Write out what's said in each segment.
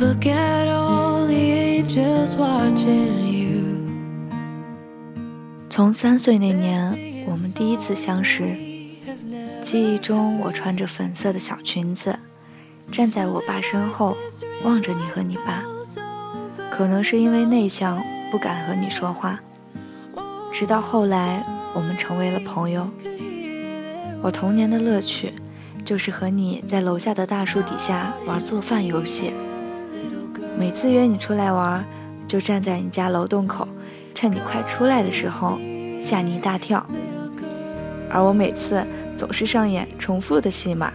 Look at all the ages watching you. 从三岁那年，我们第一次相识。记忆中，我穿着粉色的小裙子，站在我爸身后，望着你和你爸。可能是因为内向，不敢和你说话。直到后来，我们成为了朋友。我童年的乐趣，就是和你在楼下的大树底下玩做饭游戏。每次约你出来玩，就站在你家楼洞口，趁你快出来的时候吓你一大跳。而我每次总是上演重复的戏码，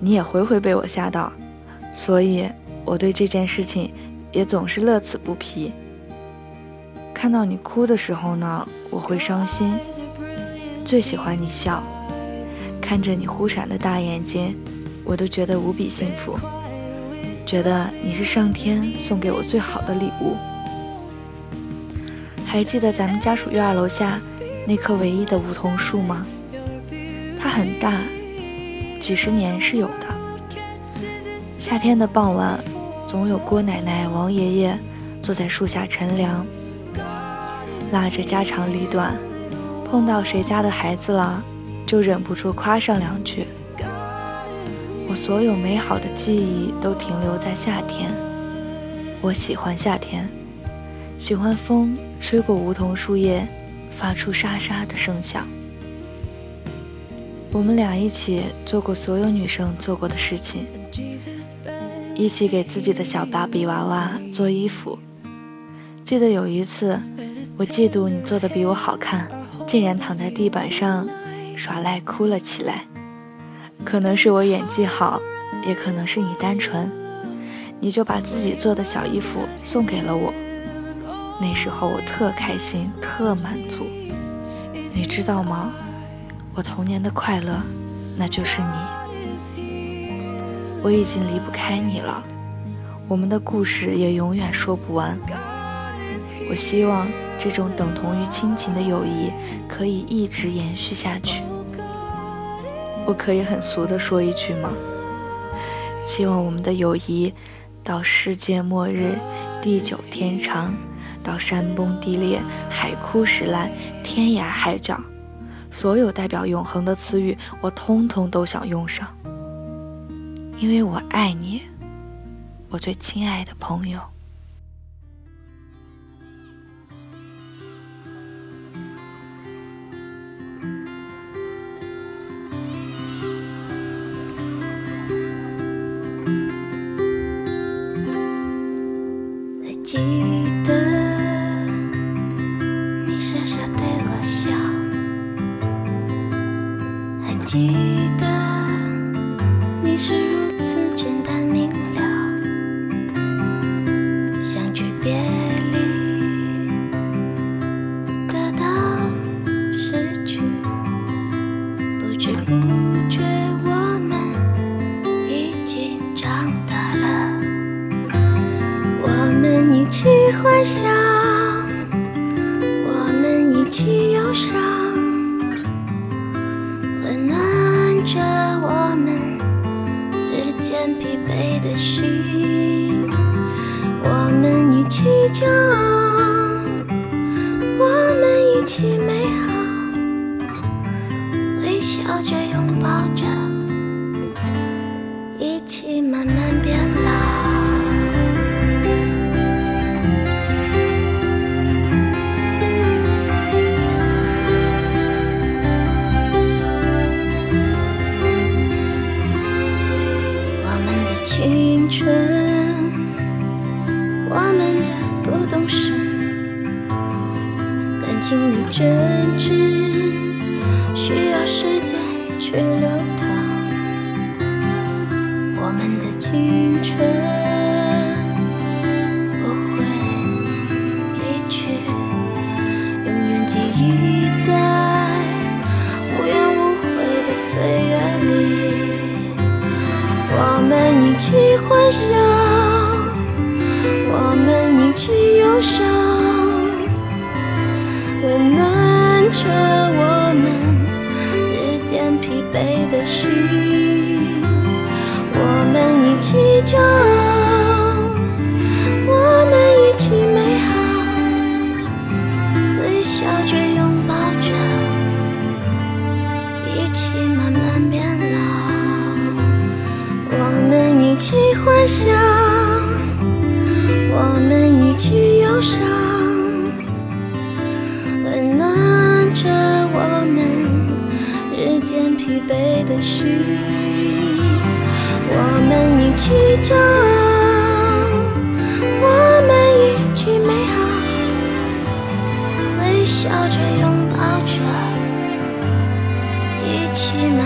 你也回回被我吓到，所以我对这件事情也总是乐此不疲。看到你哭的时候呢，我会伤心。最喜欢你笑，看着你忽闪的大眼睛，我都觉得无比幸福，觉得你是上天送给我最好的礼物。还记得咱们家属院楼下那棵唯一的梧桐树吗？它很大，几十年是有的。夏天的傍晚，总有郭奶奶、王爷爷坐在树下乘凉，拉着家长里短。碰到谁家的孩子了，就忍不住夸上两句。所有美好的记忆都停留在夏天。我喜欢夏天，喜欢风吹过梧桐树叶，发出沙沙的声响。我们俩一起做过所有女生做过的事情，一起给自己的小芭比娃娃做衣服。记得有一次，我嫉妒你做的比我好看。竟然躺在地板上耍赖哭了起来，可能是我演技好，也可能是你单纯，你就把自己做的小衣服送给了我。那时候我特开心，特满足。你知道吗？我童年的快乐，那就是你。我已经离不开你了，我们的故事也永远说不完。我希望。这种等同于亲情的友谊可以一直延续下去。我可以很俗的说一句吗？希望我们的友谊到世界末日、地久天长，到山崩地裂、海枯石烂、天涯海角，所有代表永恒的词语，我通通都想用上。因为我爱你，我最亲爱的朋友。记得你是如此简单明了，相聚别离，得到失去，不知不觉我们已经长大了，我们一起。欢笑，一起美好，微笑着拥抱着，一起慢慢变老。青春真挚，需要时间去流淌。我们的青春不会离去，永远记忆在无怨无悔的岁月里。我们一起欢笑，我们一起忧伤。着我们日渐疲惫的心我们一起骄傲我们一起美好。微笑着拥抱着一起慢慢变老。我们一起欢笑我们一起忧伤。疲惫的心我们一起骄傲我们一起美好微笑着拥抱着一起慢